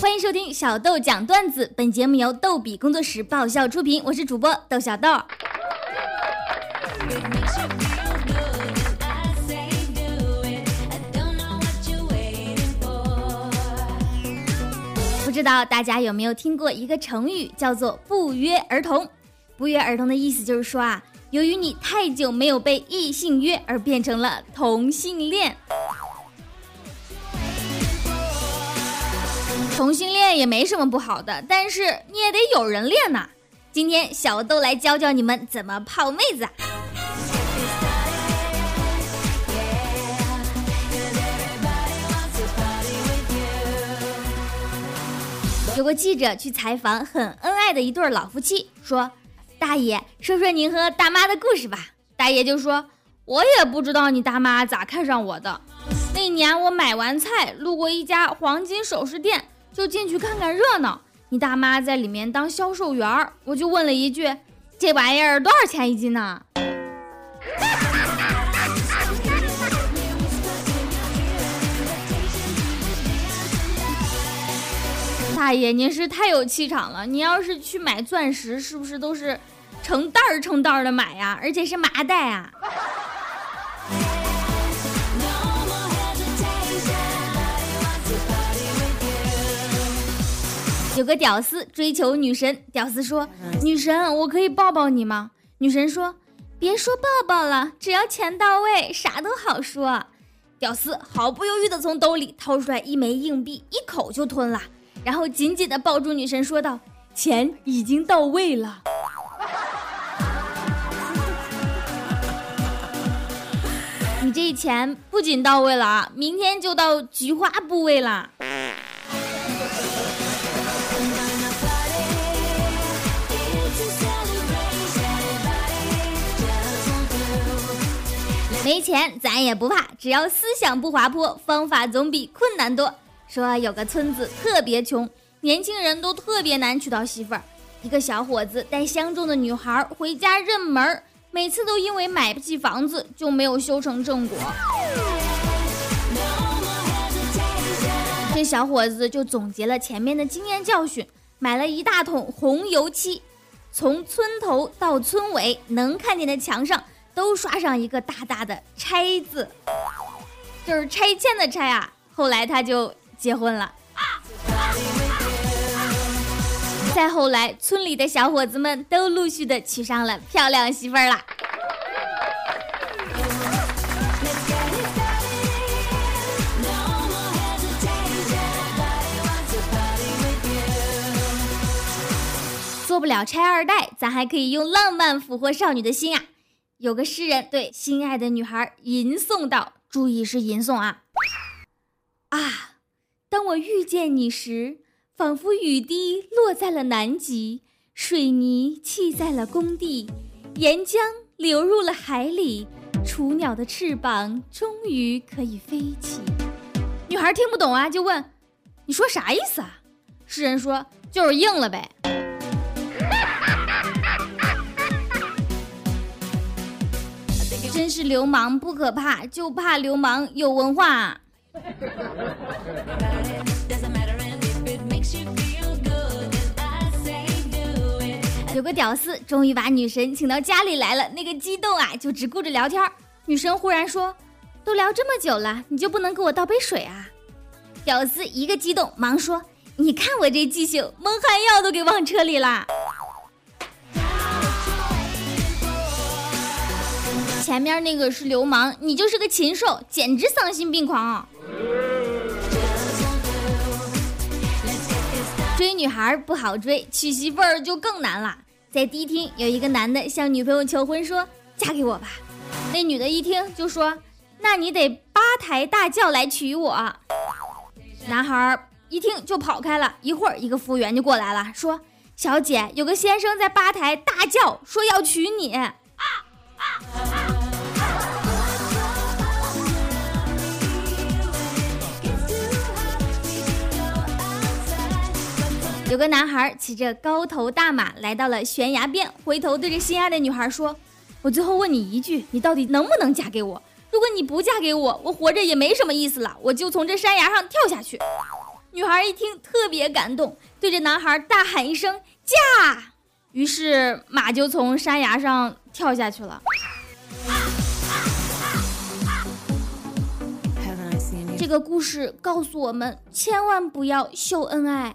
欢迎收听小豆讲段子，本节目由逗比工作室爆笑出品，我是主播豆小豆。不知道大家有没有听过一个成语，叫做“不约而同”。不约而同的意思就是说啊，由于你太久没有被异性约，而变成了同性恋。同性恋也没什么不好的，但是你也得有人恋呐。今天小豆来教教你们怎么泡妹子。有个记者去采访很恩爱的一对老夫妻，说：“大爷，说说您和大妈的故事吧。”大爷就说：“我也不知道你大妈咋看上我的。那年我买完菜，路过一家黄金首饰店。”就进去看看热闹，你大妈在里面当销售员儿，我就问了一句：“这玩意儿多少钱一斤呢？” 大爷，您是太有气场了！你要是去买钻石，是不是都是成袋儿成袋儿的买呀？而且是麻袋啊！有个屌丝追求女神，屌丝说：“女神，我可以抱抱你吗？”女神说：“别说抱抱了，只要钱到位，啥都好说。”屌丝毫不犹豫地从兜里掏出来一枚硬币，一口就吞了，然后紧紧地抱住女神，说道：“钱已经到位了。”你这钱不仅到位了啊，明天就到菊花部位了。没钱咱也不怕，只要思想不滑坡，方法总比困难多。说有个村子特别穷，年轻人都特别难娶到媳妇儿。一个小伙子带相中的女孩回家认门，每次都因为买不起房子就没有修成正果。这小伙子就总结了前面的经验教训，买了一大桶红油漆，从村头到村尾能看见的墙上。都刷上一个大大的“拆”字，就是拆迁的“拆”啊。后来他就结婚了。再后来，村里的小伙子们都陆续的娶上了漂亮媳妇儿了。做不了拆二代，咱还可以用浪漫俘获少女的心啊！有个诗人对心爱的女孩吟诵道：“注意是吟诵啊！啊，当我遇见你时，仿佛雨滴落在了南极，水泥砌在了工地，岩浆流入了海里，雏鸟的翅膀终于可以飞起。”女孩听不懂啊，就问：“你说啥意思啊？”诗人说：“就是硬了呗。”真是流氓不可怕，就怕流氓有文化。有个屌丝终于把女神请到家里来了，那个激动啊，就只顾着聊天。女神忽然说：“都聊这么久了，你就不能给我倒杯水啊？”屌丝一个激动，忙说：“你看我这记性，蒙汗药都给忘车里了。”前面那个是流氓，你就是个禽兽，简直丧心病狂！追女孩不好追，娶媳妇儿就更难了。在迪厅，有一个男的向女朋友求婚，说：“嫁给我吧。”那女的一听就说：“那你得八抬大轿来娶我。”男孩一听就跑开了。一会儿，一个服务员就过来了，说：“小姐，有个先生在八抬大轿说要娶你。”有个男孩骑着高头大马来到了悬崖边，回头对着心爱的女孩说：“我最后问你一句，你到底能不能嫁给我？如果你不嫁给我，我活着也没什么意思了，我就从这山崖上跳下去。”女孩一听特别感动，对着男孩大喊一声“驾”，于是马就从山崖上跳下去了。这个故事告诉我们，千万不要秀恩爱。